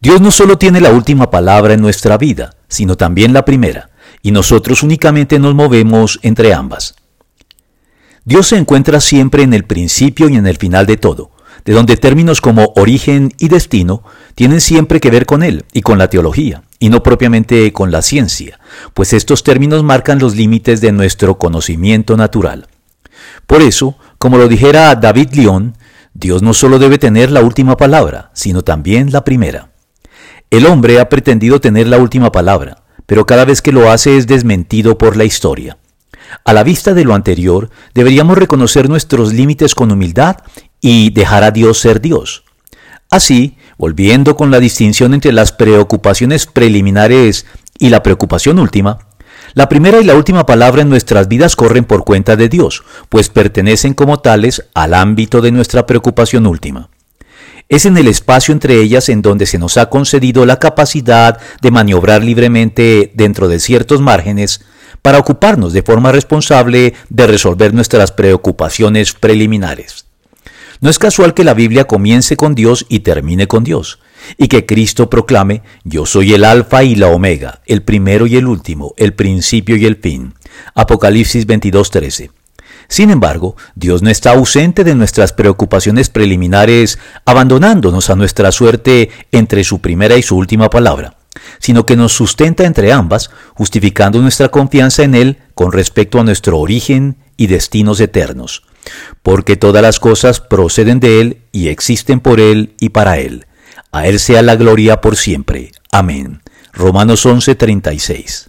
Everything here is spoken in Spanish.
Dios no solo tiene la última palabra en nuestra vida, sino también la primera, y nosotros únicamente nos movemos entre ambas. Dios se encuentra siempre en el principio y en el final de todo, de donde términos como origen y destino tienen siempre que ver con Él y con la teología, y no propiamente con la ciencia, pues estos términos marcan los límites de nuestro conocimiento natural. Por eso, como lo dijera David León, Dios no solo debe tener la última palabra, sino también la primera. El hombre ha pretendido tener la última palabra, pero cada vez que lo hace es desmentido por la historia. A la vista de lo anterior, deberíamos reconocer nuestros límites con humildad y dejar a Dios ser Dios. Así, volviendo con la distinción entre las preocupaciones preliminares y la preocupación última, la primera y la última palabra en nuestras vidas corren por cuenta de Dios, pues pertenecen como tales al ámbito de nuestra preocupación última. Es en el espacio entre ellas en donde se nos ha concedido la capacidad de maniobrar libremente dentro de ciertos márgenes para ocuparnos de forma responsable de resolver nuestras preocupaciones preliminares. No es casual que la Biblia comience con Dios y termine con Dios, y que Cristo proclame, yo soy el alfa y la omega, el primero y el último, el principio y el fin. Apocalipsis 22:13. Sin embargo, Dios no está ausente de nuestras preocupaciones preliminares, abandonándonos a nuestra suerte entre su primera y su última palabra, sino que nos sustenta entre ambas, justificando nuestra confianza en Él con respecto a nuestro origen y destinos eternos. Porque todas las cosas proceden de Él y existen por Él y para Él. A Él sea la gloria por siempre. Amén. Romanos 11:36